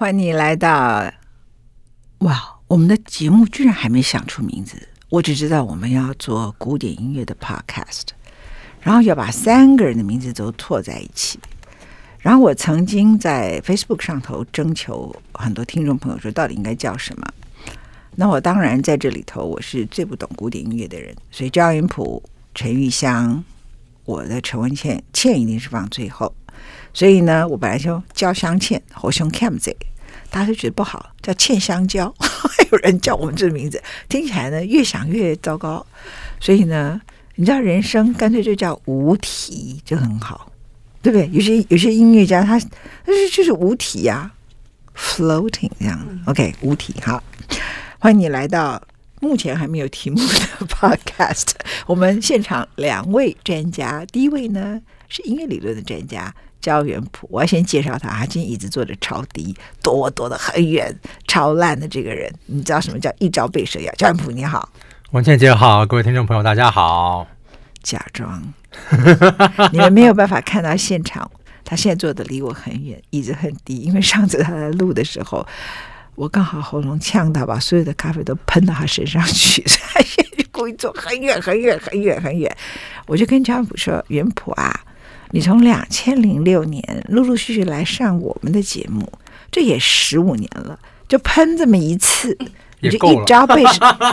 欢迎你来到。哇，我们的节目居然还没想出名字，我只知道我们要做古典音乐的 podcast，然后要把三个人的名字都错在一起。然后我曾经在 Facebook 上头征求很多听众朋友说，到底应该叫什么？那我当然在这里头我是最不懂古典音乐的人，所以焦云普、陈玉香，我的陈文茜，茜一定是放最后。所以呢，我本来就焦香倩，好像 Cam 这大家都觉得不好，叫欠香蕉，还 有人叫我们这个名字，听起来呢越想越糟糕。所以呢，你知道人生干脆就叫无题就很好，对不对？有些有些音乐家他他是就是无题呀、啊，floating 这样。OK，无题好，欢迎你来到目前还没有题目的 podcast。我们现场两位专家，第一位呢是音乐理论的专家。焦元溥，我要先介绍他。他今天椅子坐的超低，躲我躲得很远，超烂的这个人。你知道什么叫一朝被蛇咬？焦元溥你好，文倩姐好，各位听众朋友大家好。假装，你们没有办法看到现场。他现在坐的离我很远，椅子很低，因为上次他在录的时候，我刚好喉咙呛到，把所有的咖啡都喷到他身上去，所 以他故意坐很远很远很远很远。我就跟焦元溥说：“元普啊。”你从两千零六年陆陆续续来上我们的节目，这也十五年了，就喷这么一次，你就一朝被蛇 啊！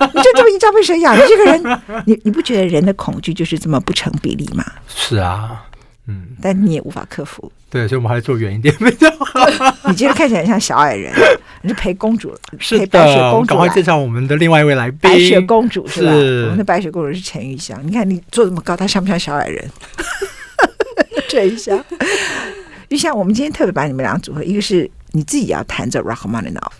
你就这么一朝被蛇咬，你这个人，你你不觉得人的恐惧就是这么不成比例吗？是啊，嗯，但你也无法克服。对，所以我们还是坐远一点比较好。你今天看起来像小矮人，你是陪公主，是陪白雪公主。赶快介绍我们的另外一位来宾，白雪公主是吧？是我们的白雪公主是陈玉香。你看你坐这么高，她像不像小矮人？这一下，就像我们今天特别把你们俩组合，一个是你自己要弹着 Rachmaninoff，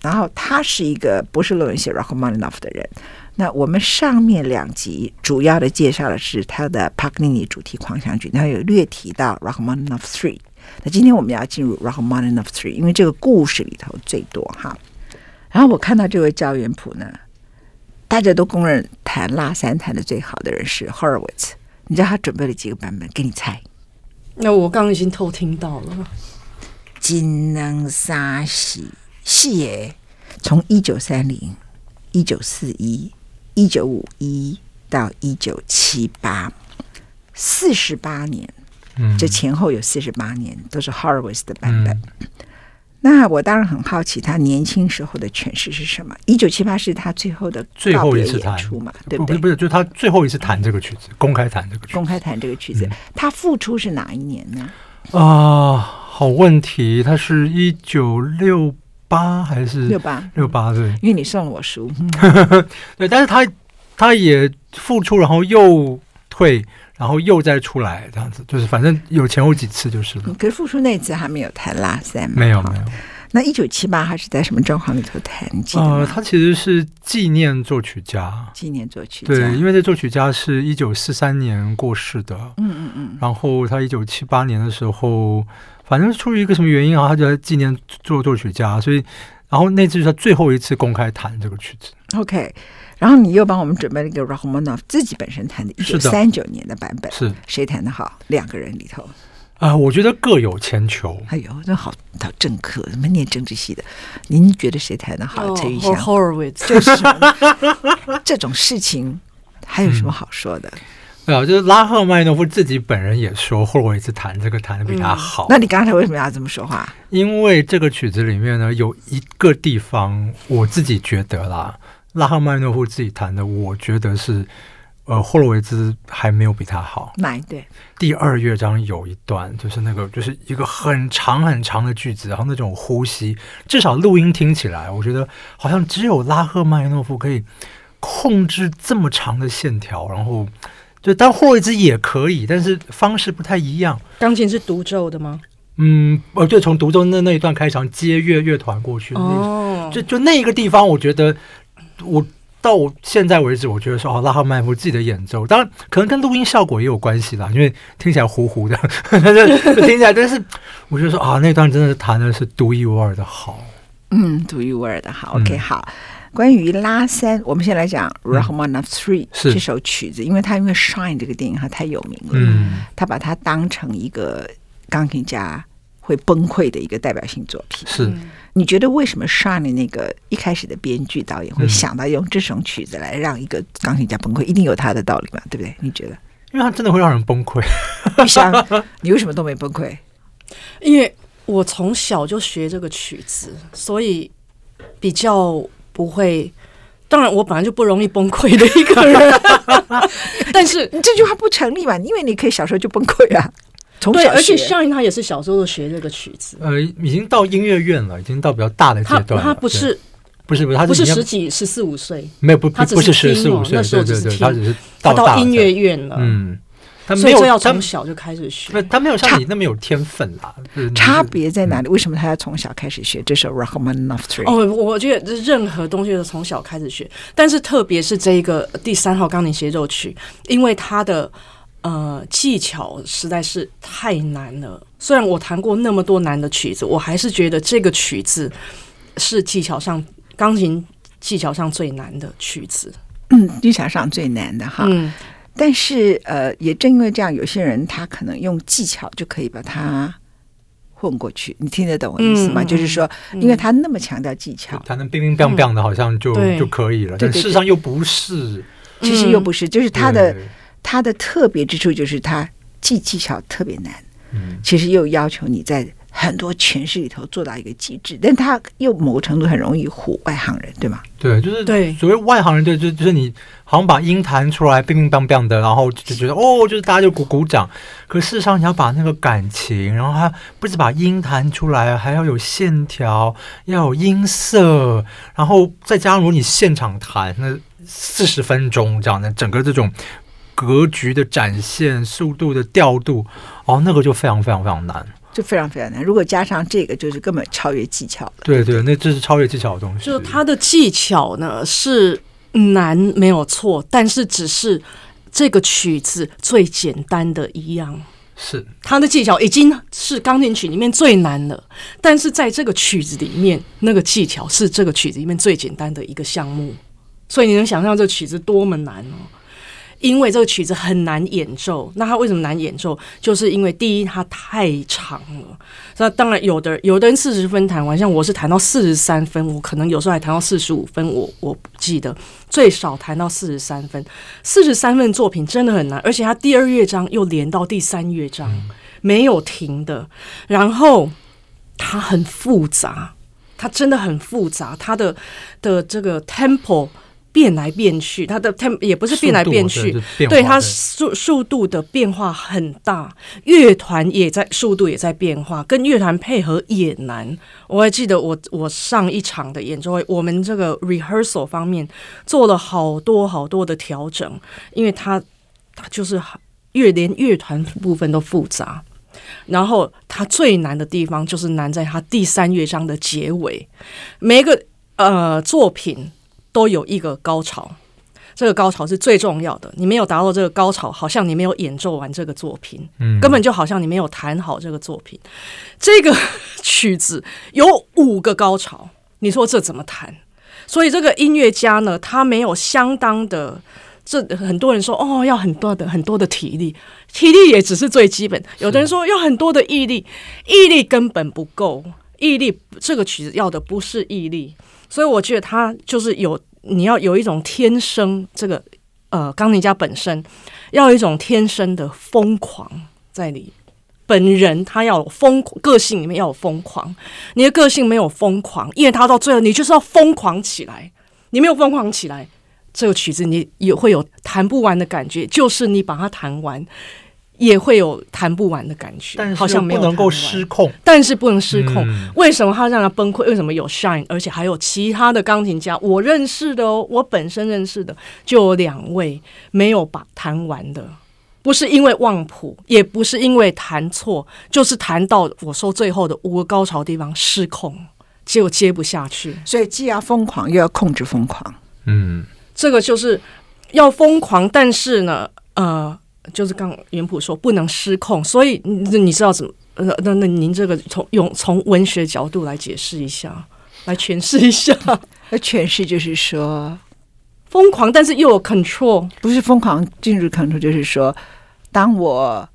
然后他是一个博士论文写 Rachmaninoff 的人。那我们上面两集主要的介绍的是他的帕格尼尼主题狂想曲，然后有略提到 Rachmaninoff Three。那今天我们要进入 Rachmaninoff Three，因为这个故事里头最多哈。然后我看到这位焦元溥呢，大家都公认弹拉三弹的最好的人是 Horowitz。你知道他准备了几个版本？给你猜。那我刚刚已经偷听到了。金能沙喜是耶，从一九三零、一九四一、一九五一到一九七八，四十八年，嗯，这前后有四十八年都是 Horowitz 的版本。嗯那我当然很好奇，他年轻时候的诠释是什么？一九七八是他最后的最后一次演出嘛？对不对？不是，不是，就是他最后一次弹这个曲子，公开弹这个曲子。公开弹这个曲子，嗯、他复出是哪一年呢？啊、呃，好问题，他是一九六八还是六八六八？对，因为你送了我书。对，但是他他也复出，然后又退。然后又再出来这样子，就是反正有前后几次就是了。可是复出那次还没有弹拉塞吗？没有没有。那一九七八还是在什么状况里头弹？呃，他其实是纪念作曲家。纪念作曲家。对，因为这作曲家是一九四三年过世的。嗯嗯嗯。然后他一九七八年的时候，反正出于一个什么原因啊，他就在纪念做作曲家，所以然后那次是他最后一次公开弹这个曲子。OK。然后你又帮我们准备了一个 Rachmaninoff 自己本身弹的一九三九年的版本，是谁弹的好？两个人里头啊、呃，我觉得各有千秋。哎呦，那好，好政客，什么念政治系的？您觉得谁弹的好？陈玉香，Horowitz，就是 这种事情还有什么好说的？对、嗯、啊，就是拉赫曼诺夫自己本人也说，Horowitz 弹这个弹的比他好、嗯。那你刚才为什么要这么说话？因为这个曲子里面呢，有一个地方，我自己觉得啦。拉赫曼诺夫自己弹的，我觉得是，呃，霍洛维兹还没有比他好。哪一对？第二乐章有一段，就是那个，就是一个很长很长的句子，然后那种呼吸，至少录音听起来，我觉得好像只有拉赫曼诺夫可以控制这么长的线条，然后就当霍洛维兹也可以，但是方式不太一样。钢琴是独奏的吗？嗯，呃，就，从独奏那那一段开场接乐乐团过去，哦，就就那一个地方，我觉得。我到现在为止，我觉得说哦，拉赫曼夫自己的演奏，当然可能跟录音效果也有关系啦，因为听起来糊糊的，但是听起来，但是我觉得说啊，那段真的是弹的是独一无二的好，嗯，独一无二的好。OK，好，关于拉三，我们先来讲 Rachmaninoff Three 这首曲子，因为他因为 Shine 这个电影他太有名了，嗯，他把它当成一个钢琴家会崩溃的一个代表性作品。是，你觉得为什么 Shine 那个一开始的编剧导演会想到用这首曲子来让一个钢琴家崩溃？一定有他的道理嘛，对不对？你觉得？因为他真的会让人崩溃。你想，你为什么都没崩溃？因为我从小就学这个曲子，所以比较不会。当然，我本来就不容易崩溃的一个人，但是你这句话不成立嘛？因为你可以小时候就崩溃啊。从小，而且像他也是小时候学这个曲子，呃，已经到音乐院了，已经到比较大的阶段了。他不是，不是不是，他不是十几十四五岁，没有不他不是十四五岁，那时候只是听，他只是到音乐院了，嗯。他没有要从小就开始学，他没有像你那么有天分啦。差别在哪里？为什么他要从小开始学这首 Rachmaninoff Three？哦，我觉得任何东西都从小开始学，但是特别是这一个第三号钢琴协奏曲，因为他的呃技巧实在是太难了。虽然我弹过那么多难的曲子，我还是觉得这个曲子是技巧上钢琴技巧上最难的曲子。嗯，技巧上最难的哈。嗯。但是，呃，也正因为这样，有些人他可能用技巧就可以把它混过去。你听得懂我意思吗？嗯、就是说，因为他那么强调技巧，他能冰冰冰冰的，好像就、嗯、就可以了。但事实上又不是，其实又不是，就是他的他的特别之处就是它技技巧特别难，嗯，其实又要求你在。很多诠释里头做到一个极致，但它又某个程度很容易唬外行人，对吗？对，就是对所谓外行人，就就就是你好像把音弹出来，乒乒乓乓的，然后就觉得哦，就是大家就鼓鼓掌。可事实上，你要把那个感情，然后还不止把音弹出来，还要有线条，要有音色，然后再加上如果你现场弹，那四十分钟这样的整个这种格局的展现、速度的调度，哦，那个就非常非常非常难。就非常非常难，如果加上这个，就是根本超越技巧。对对，那这是超越技巧的东西。就他的技巧呢是难没有错，但是只是这个曲子最简单的一样。是他的技巧已经是钢琴曲里面最难了，但是在这个曲子里面，那个技巧是这个曲子里面最简单的一个项目。所以你能想象这曲子多么难哦？因为这个曲子很难演奏，那它为什么难演奏？就是因为第一，它太长了。那当然，有的有的人四十分弹完，像我是弹到四十三分，我可能有时候还弹到四十五分，我我不记得，最少弹到四十三分。四十三分作品真的很难，而且它第二乐章又连到第三乐章，没有停的。然后它很复杂，它真的很复杂，它的的这个 tempo。变来变去，它的它也不是变来变去，对，对它速速度的变化很大，乐团也在速度也在变化，跟乐团配合也难。我还记得我我上一场的演奏会，我们这个 rehearsal 方面做了好多好多的调整，因为它它就是乐连乐团部分都复杂，然后它最难的地方就是难在它第三乐章的结尾，每一个呃作品。都有一个高潮，这个高潮是最重要的。你没有达到这个高潮，好像你没有演奏完这个作品，嗯，根本就好像你没有弹好这个作品。这个曲子有五个高潮，你说这怎么弹？所以这个音乐家呢，他没有相当的，这很多人说哦，要很多的很多的体力，体力也只是最基本。有的人说要很多的毅力，毅力根本不够，毅力这个曲子要的不是毅力。所以我觉得他就是有，你要有一种天生这个呃钢琴家本身要有一种天生的疯狂在里，本人他要有疯个性里面要有疯狂，你的个性没有疯狂，因为他到最后你就是要疯狂起来，你没有疯狂起来，这个曲子你也会有弹不完的感觉，就是你把它弹完。也会有弹不完的感觉，但是好像没有不能够失控，但是不能失控。嗯、为什么他让他崩溃？为什么有 Shine，而且还有其他的钢琴家？我认识的哦，我本身认识的就有两位没有把弹完的，不是因为忘谱，也不是因为弹错，就是弹到我说最后的五个高潮地方失控，结果接不下去。所以既要疯狂，又要控制疯狂。嗯，这个就是要疯狂，但是呢，呃。就是刚元溥说不能失控，所以你你知道怎么？呃，那那您这个从用从文学角度来解释一下，来诠释一下。来诠释就是说疯狂，但是又有 control，不是疯狂进入 control，就是说，当我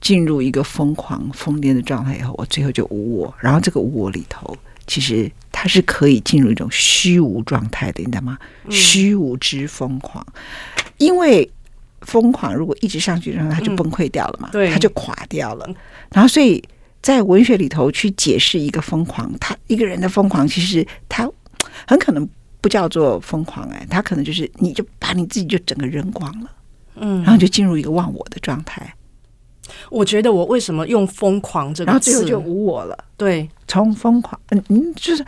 进入一个疯狂疯癫的状态以后，我最后就无我。然后这个无我里头，其实它是可以进入一种虚无状态的，你知道吗？虚无之疯狂，因为疯狂如果一直上去，然后它就崩溃掉了嘛，对，它就垮掉了。然后所以在文学里头去解释一个疯狂，他一个人的疯狂，其实他很可能不叫做疯狂，哎，他可能就是你就把你自己就整个扔光了，嗯，然后就进入一个忘我的状态。我觉得我为什么用“疯狂”这个字，然后最后就无我了。对，从疯狂，嗯嗯，就是，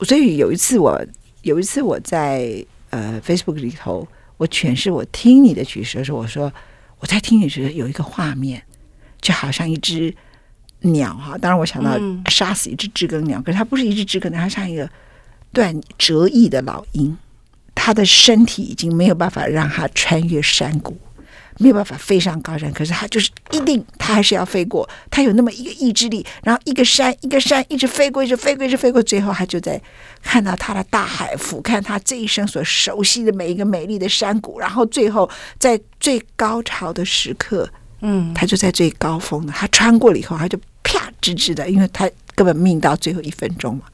所以有一次我有一次我在呃 Facebook 里头，我诠释我听你的曲式的时候，我说我在听你时有一个画面，就好像一只鸟哈。当然我想到杀死一只知更鸟，嗯、可是它不是一只知更鸟，它像一个断折翼的老鹰，它的身体已经没有办法让它穿越山谷。没有办法飞上高山，可是他就是一定，他还是要飞过。他有那么一个意志力，然后一个山一个山一直飞过，一直飞过，一直飞过，最后他就在看到他的大海，俯瞰他这一生所熟悉的每一个美丽的山谷，然后最后在最高潮的时刻，嗯，他就在最高峰了。他穿过了以后，他就啪直直的，因为他根本命到最后一分钟嘛，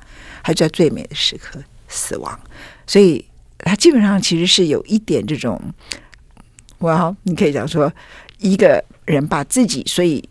他就在最美的时刻死亡。所以他基本上其实是有一点这种。哇，你可以讲说，一个人把自己，所以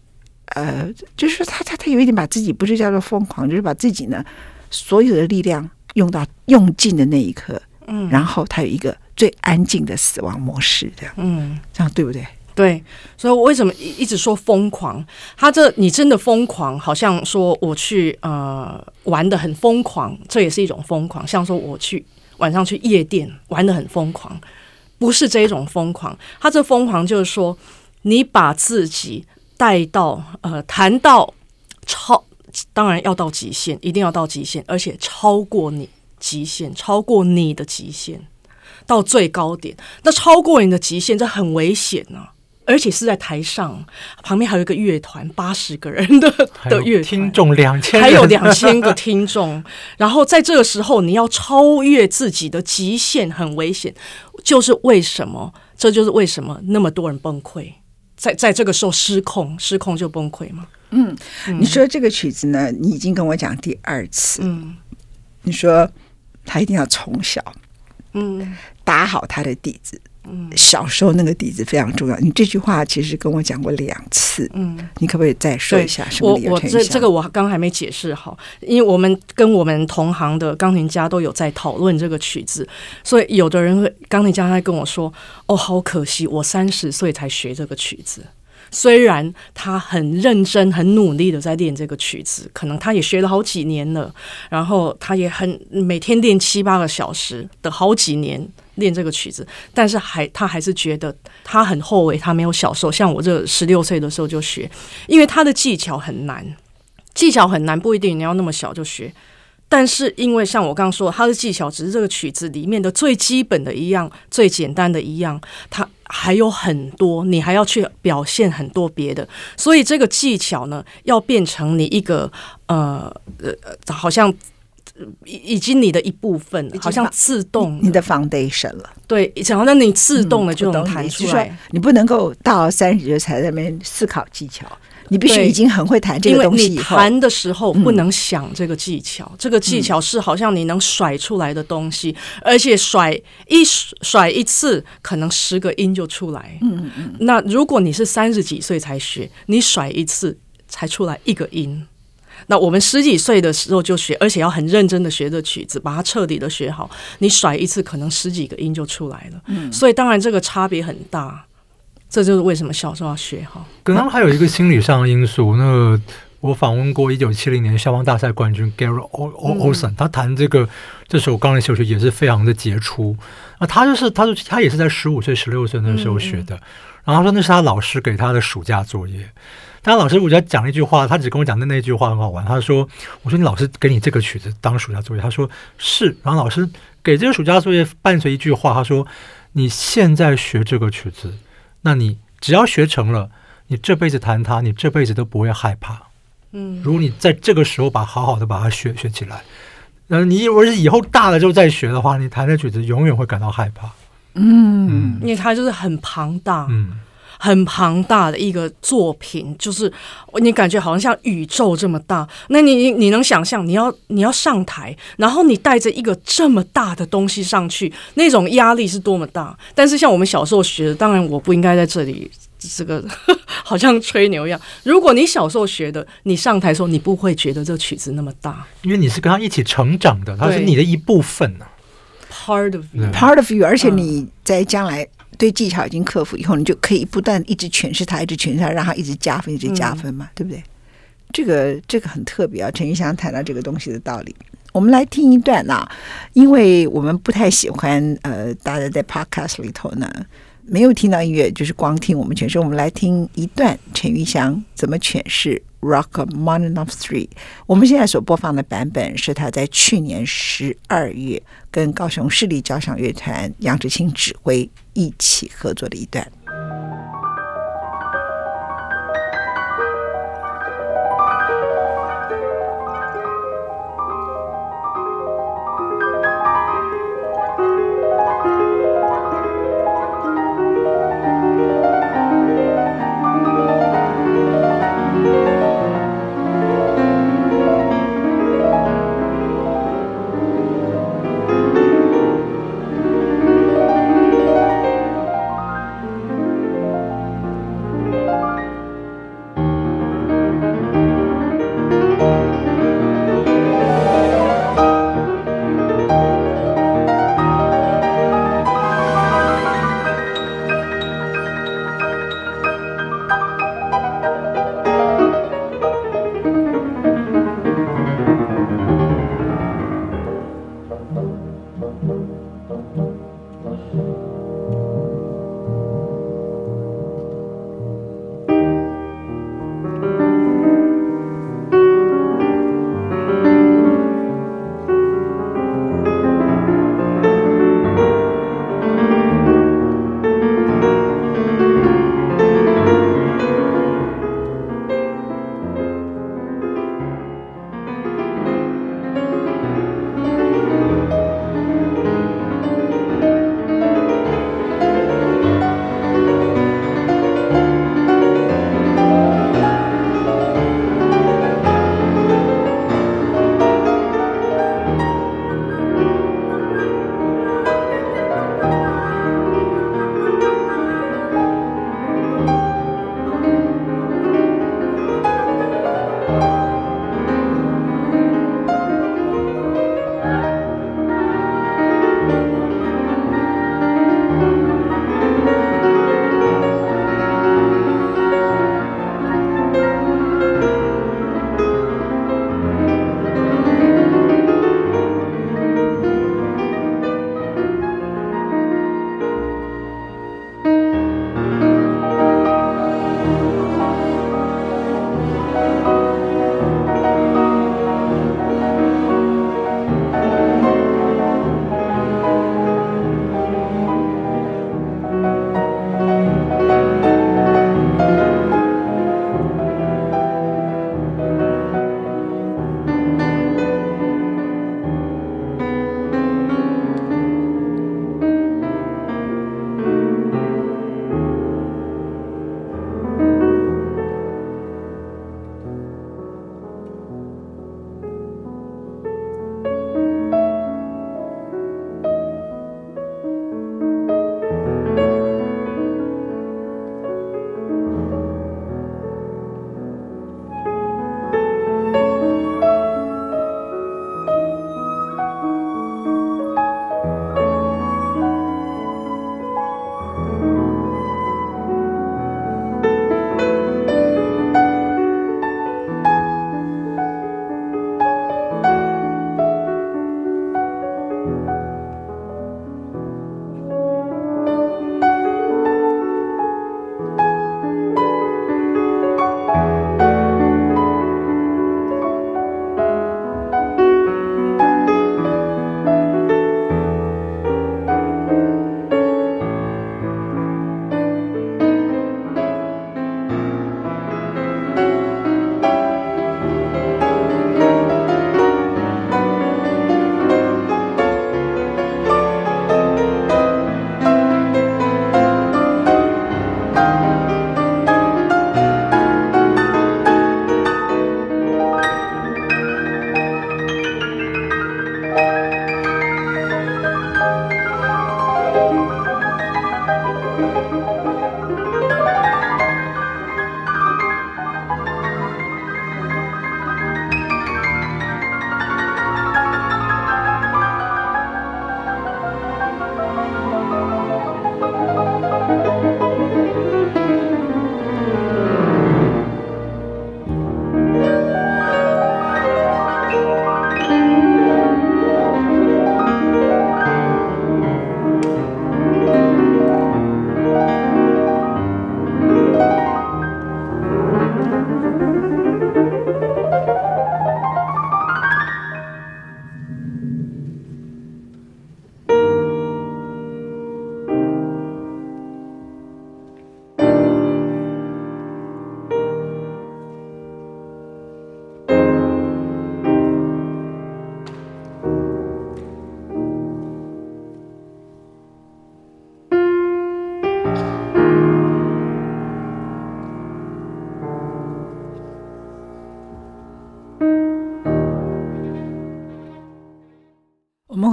呃，就是说他他他有一点把自己不是叫做疯狂，就是把自己呢所有的力量用到用尽的那一刻，嗯，然后他有一个最安静的死亡模式，这样，嗯，这样对不对？对，所以我为什么一直说疯狂？他这你真的疯狂，好像说我去呃玩的很疯狂，这也是一种疯狂，像说我去晚上去夜店玩的很疯狂。不是这一种疯狂，他这疯狂就是说，你把自己带到呃，谈到超，当然要到极限，一定要到极限，而且超过你极限，超过你的极限，到最高点。那超过你的极限，这很危险呢、而且是在台上，旁边还有一个乐团，八十个人的的乐团，听众两千，还有两千个听众。然后在这个时候，你要超越自己的极限，很危险。就是为什么？这就是为什么那么多人崩溃，在在这个时候失控，失控就崩溃嘛？嗯，你说这个曲子呢？你已经跟我讲第二次。嗯，你说他一定要从小，嗯，打好他的底子。嗯，小时候那个底子非常重要。你这句话其实跟我讲过两次，嗯，你可不可以再说一下？什么理由？我我这这个我刚还没解释好，因为我们跟我们同行的钢琴家都有在讨论这个曲子，所以有的人会钢琴家他跟我说：“哦，好可惜，我三十岁才学这个曲子。”虽然他很认真、很努力的在练这个曲子，可能他也学了好几年了，然后他也很每天练七八个小时的好几年练这个曲子，但是还他还是觉得他很后悔，他没有小时候像我这十六岁的时候就学，因为他的技巧很难，技巧很难，不一定你要那么小就学。但是，因为像我刚刚说，他的技巧只是这个曲子里面的最基本的一样、最简单的一样，他还有很多，你还要去表现很多别的。所以，这个技巧呢，要变成你一个呃呃，好像已已经你的一部分，好像自动你的 foundation 了。对，好像你自动的就能弹出来。嗯、你不能够到三十岁才在那边思考技巧。你必须已经很会弹这个东西，因为你弹的时候不能想这个技巧，嗯、这个技巧是好像你能甩出来的东西，嗯、而且甩一甩一次，可能十个音就出来。嗯嗯嗯。那如果你是三十几岁才学，你甩一次才出来一个音。那我们十几岁的时候就学，而且要很认真的学这曲子，把它彻底的学好。你甩一次，可能十几个音就出来了。嗯。所以当然这个差别很大。这就是为什么小时候要学好。可能还有一个心理上的因素。那、我访问过一九七零年消防大赛冠军 Gary Olson，他弹这个这首钢琴协奏曲也是非常的杰出。那他就是，他就他也是在十五岁、十六岁那时候学的。然后他说那是他老师给他的暑假作业。但老师我觉得讲了一句话，他只跟我讲的那句话很好玩。他说：“我说你老师给你这个曲子当暑假作业。”他说：“是。”然后老师给这个暑假作业伴随一句话，他说：“你现在学这个曲子。”那你只要学成了，你这辈子弹它，你这辈子都不会害怕。嗯，如果你在这个时候把好好的把它学学起来，然后你如果是以后大了之后再学的话，你弹的曲子永远会感到害怕。嗯，嗯，因为它就是很庞大。嗯。很庞大的一个作品，就是你感觉好像像宇宙这么大。那你你能想象，你要你要上台，然后你带着一个这么大的东西上去，那种压力是多么大？但是像我们小时候学的，当然我不应该在这里这个 好像吹牛一样。如果你小时候学的，你上台的时候，你不会觉得这曲子那么大，因为你是跟他一起成长的，他是你的一部分呢、啊。Part of you，Part of you，而且你在将来。对技巧已经克服以后，你就可以不断一直诠释它，一直诠释它，让它一直加分，一直加分嘛，嗯、对不对？这个这个很特别啊！陈玉香谈到这个东西的道理，我们来听一段啊，因为我们不太喜欢呃，大家在 Podcast 里头呢。没有听到音乐，就是光听我们诠释。我们来听一段陈玉祥怎么诠释《Rachmaninoff 3》。我们现在所播放的版本是他在去年十二月跟高雄市立交响乐团杨志清指挥一起合作的一段。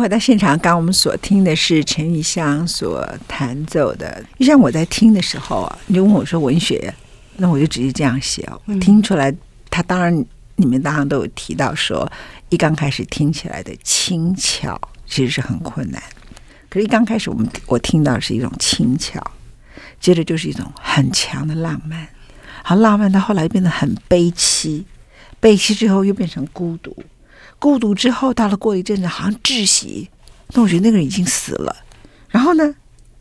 我们回到现场，刚刚我们所听的是陈玉香所弹奏的。就像我在听的时候啊，你就问我说文学，那我就直接这样写哦。听出来，他当然你们当然都有提到说，一刚开始听起来的轻巧其实是很困难。可是，一刚开始我们我听到的是一种轻巧，接着就是一种很强的浪漫，好浪漫到后来变得很悲戚，悲戚之后又变成孤独。孤独之后，到了过一阵子，好像窒息。那我觉得那个人已经死了。然后呢，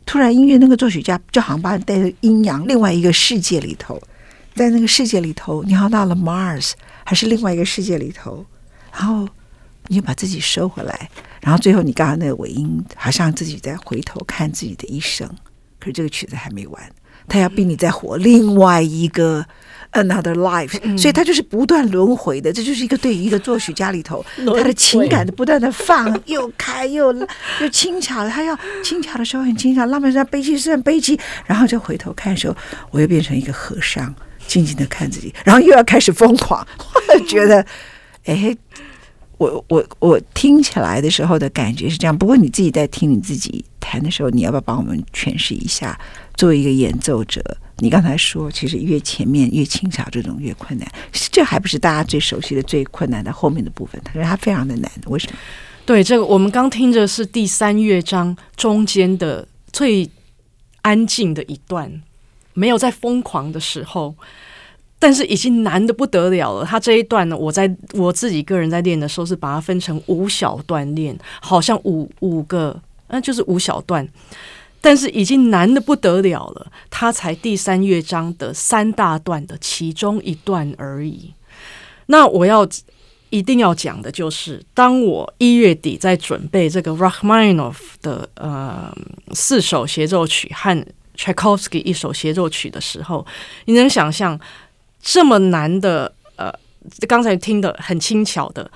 突然音乐那个作曲家就好像把你带到阴阳另外一个世界里头，在那个世界里头，你好像到了 Mars，还是另外一个世界里头。然后你就把自己收回来。然后最后，你刚刚那个尾音，好像自己在回头看自己的一生。可是这个曲子还没完，他要逼你再活另外一个。Another life，、嗯、所以他就是不断轮回的，这就是一个对于一个作曲家里头，他的情感的不断的放，又开又又轻巧的，他要轻巧的时候很轻巧，浪漫时候悲戚是很悲戚，然后就回头看的时候，我又变成一个和尚，静静的看自己，然后又要开始疯狂，我觉得，哎，我我我听起来的时候的感觉是这样，不过你自己在听你自己弹的时候，你要不要帮我们诠释一下？作为一个演奏者。你刚才说，其实越前面越轻巧，这种越困难。这还不是大家最熟悉的、最困难的后面的部分，可是它非常的难。为什么？对，这个我们刚听着是第三乐章中间的最安静的一段，没有在疯狂的时候，但是已经难得不得了了。它这一段呢，我在我自己个人在练的时候，是把它分成五小段练，好像五五个，那，就是五小段。但是已经难的不得了了，它才第三乐章的三大段的其中一段而已。那我要一定要讲的就是，当我一月底在准备这个 Rachmaninoff 的呃四首协奏曲和 Tchaikovsky 一首协奏曲的时候，你能想象这么难的呃，刚才听的很轻巧的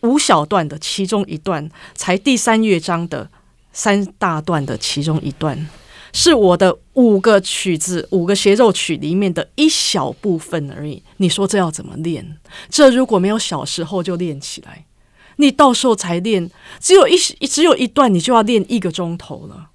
五小段的其中一段，才第三乐章的。三大段的其中一段，是我的五个曲子、五个协奏曲里面的一小部分而已。你说这要怎么练？这如果没有小时候就练起来，你到时候才练，只有一只有一段，你就要练一个钟头了。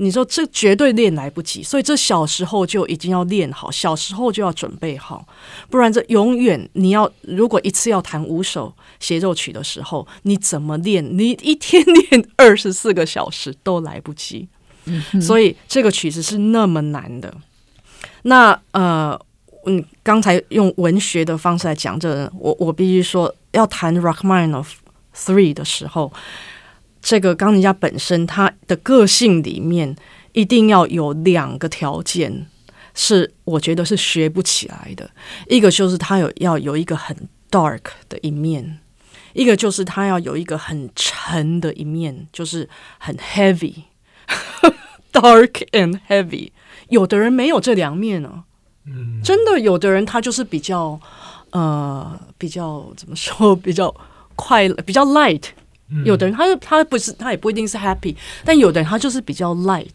你说这绝对练来不及，所以这小时候就已经要练好，小时候就要准备好，不然这永远你要如果一次要弹五首协奏曲的时候，你怎么练？你一天练二十四个小时都来不及。嗯，所以这个曲子是那么难的。那呃，嗯，刚才用文学的方式来讲这，我我必须说，要弹 Rachmaninoff Three 的时候。这个钢琴家本身他的个性里面一定要有两个条件，是我觉得是学不起来的。一个就是他有要有一个很 dark 的一面，一个就是他要有一个很沉的一面，就是很 heavy，dark and heavy。有的人没有这两面呢、真的有的人他就是比较呃比较怎么说比较快乐，比较 light。有的人他他不是他也不一定是 happy，但有的人他就是比较 light，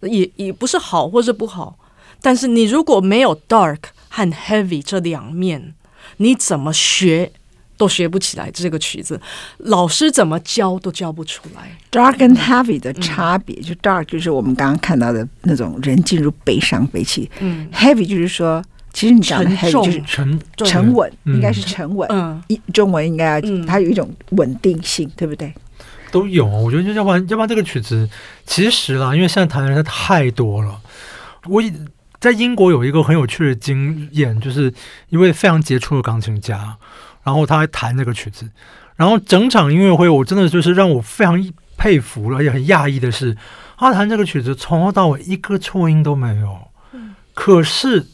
也也不是好或是不好。但是你如果没有 dark 和 heavy 这两面，你怎么学都学不起来这个曲子，老师怎么教都教不出来。dark and heavy 的差别，嗯、就 dark 就是我们刚刚看到的那种人进入悲伤悲戚，嗯，heavy 就是说。其实你讲的很就是沉沉稳，应该是沉稳。嗯，一中文应该要它有一种稳定性，对不对？都有，我觉得就要不然要不然这个曲子其实啦，因为现在弹的人太多了。我在英国有一个很有趣的经验，就是一位非常杰出的钢琴家，然后他还弹这个曲子，然后整场音乐会，我真的就是让我非常佩服了，而且很讶异的是，他弹这个曲子从头到尾一个错音都没有。可是。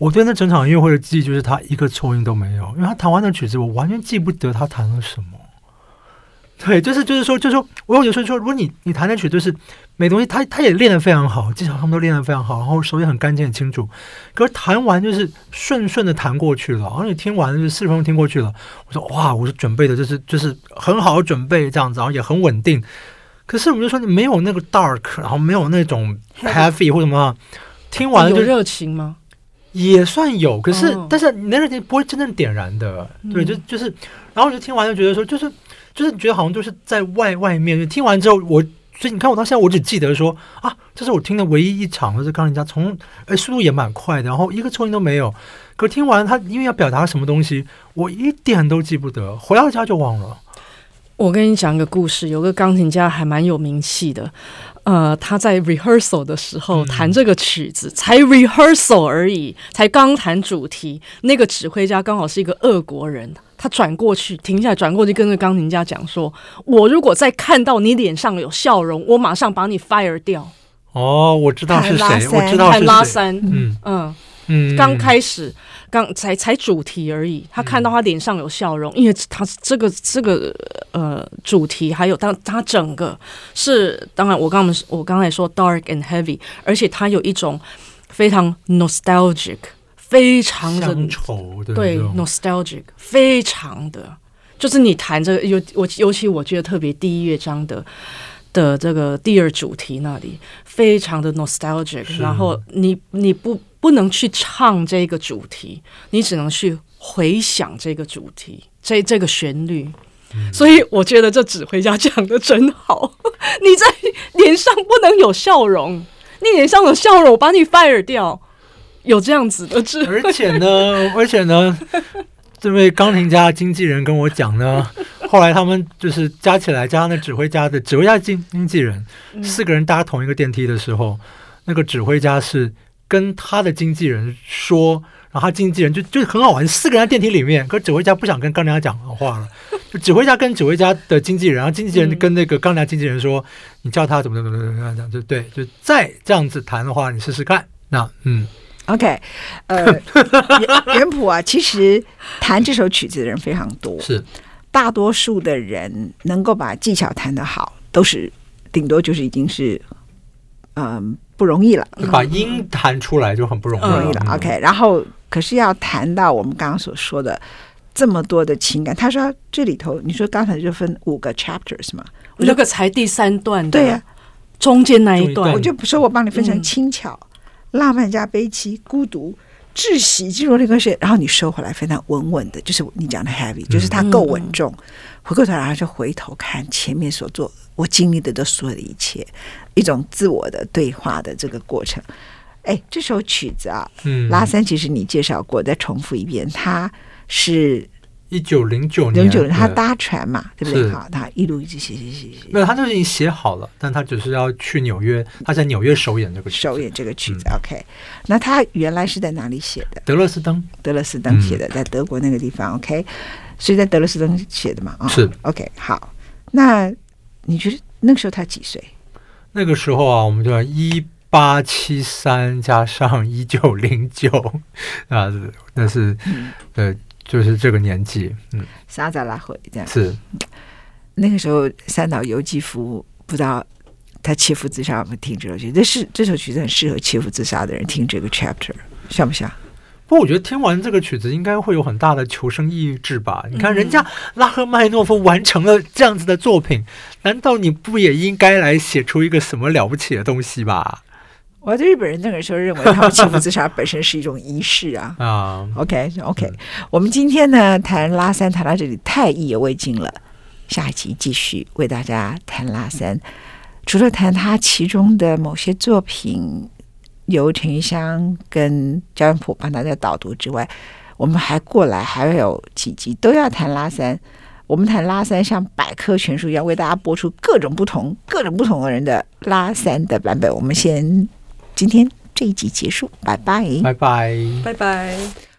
我对那整场音乐会的记忆就是他一个错音都没有，因为他弹完的曲子，我完全记不得他弹了什么。对，就是就是说，就是说，我有时候说，如果你你弹的曲子就是没东西，他他也练得非常好，技巧他们都练得非常好，然后手也很干净很清楚，可是弹完就是顺顺的弹过去了，然后你听完就是四十分钟听过去了，我说哇，我是准备的就是就是很好的准备这样子，然后也很稳定。可是我们就说你没有那个 dark，然后没有那种 heavy 或什么，听完了就热情吗？也算有，可是、哦、但是那个不会真正点燃的，对，就就是，然后我就听完就觉得说，就是就是觉得好像就是在外外面，就听完之后我。所以你看，我到现在我只记得说啊，这是我听的唯一一场，就是钢琴家从哎速度也蛮快的，然后一个错音都没有。可听完他因为要表达什么东西，我一点都记不得，回到家就忘了。我跟你讲一个故事，有个钢琴家还蛮有名气的，呃，他在 rehearsal 的时候弹这个曲子，嗯、才 rehearsal 而已，才刚弹主题，那个指挥家刚好是一个俄国人。他转过去，停下来，转过去跟那个钢琴家讲说：“我如果再看到你脸上有笑容，我马上把你 fire 掉。”哦，我知道是谁，我知道是谁。拉三，嗯嗯嗯，刚开始，刚才才主题而已。他看到他脸上有笑容，嗯、因为他这个这个呃主题，还有当他整个是，当然我刚们我刚才说 dark and heavy，而且他有一种非常 nostalgic。非常的的对，nostalgic，非常的，就是你弹这个尤我尤其我觉得特别第一乐章的的这个第二主题那里，非常的 nostalgic，然后你你不不能去唱这个主题，你只能去回想这个主题，这这个旋律，嗯、所以我觉得这指挥家讲的真好，你在脸上不能有笑容，你脸上有笑容，我把你 fire 掉。有这样子的，而且呢，而且呢，这位钢琴家经纪人跟我讲呢，后来他们就是加起来加上那指挥家的指挥家经经纪人，四个人搭同一个电梯的时候，那个指挥家是跟他的经纪人说，然后他经纪人就就很好玩，四个人在电梯里面，可指挥家不想跟钢琴家讲话了，就指挥家跟指挥家的经纪人，然后经纪人跟那个钢琴家经纪人说，你叫他怎么怎么怎么怎么样，就对，就再这样子谈的话，你试试看，那嗯。OK，呃，原谱啊，其实弹这首曲子的人非常多，是大多数的人能够把技巧弹得好，都是顶多就是已经是嗯、呃、不容易了，把音弹出来就很不容易了。容易了 OK，然后可是要谈到我们刚刚所说的这么多的情感，他说这里头你说刚才就分五个 chapters 嘛，我那个才第三段，对呀、啊，中间那一段，我就不说我帮你分成轻巧。嗯浪漫加悲凄，孤独、窒息，进入那个是，然后你收回来，非常稳稳的，就是你讲的 heavy，就是它够稳重。嗯、回过头来，然后就回头看前面所做，我经历的这所有的一切，一种自我的对话的这个过程。哎，这首曲子啊，嗯，拉三其实你介绍过，再重复一遍，它是。一九零九年，零九年他搭船嘛，对不对？好，他一路一直写写写写。没有，他都已经写好了，但他只是要去纽约，他在纽约首演这个首演这个曲子。OK，那他原来是在哪里写的？德勒斯登，德勒斯登写的，在德国那个地方。OK，所以在德勒斯登写的嘛。啊，是 OK。好，那你觉得那个时候他几岁？那个时候啊，我们就一八七三加上一九零九啊，那是呃。就是这个年纪，嗯，沙扎拉回这样是。那个时候，三岛由纪夫不知道他切腹自杀有没有听这首曲？这是这首曲子很适合切腹自杀的人听这个 chapter，像不像？不过我觉得听完这个曲子应该会有很大的求生意志吧？你看人家拉赫曼诺夫完成了这样子的作品，难道你不也应该来写出一个什么了不起的东西吧？我对日本人那个时候认为，他们切腹自杀本身是一种仪式啊。啊，OK OK，我们今天呢谈拉三谈到这里太意犹未尽了，下一集继续为大家谈拉三。除了谈他其中的某些作品，由陈玉香跟焦元溥帮大家导读之外，我们还过来还有几集都要谈拉三。我们谈拉三像百科全书一样，为大家播出各种不同、各种不同的人的拉三的版本。我们先。今天这一集结束，拜拜，拜拜，拜拜。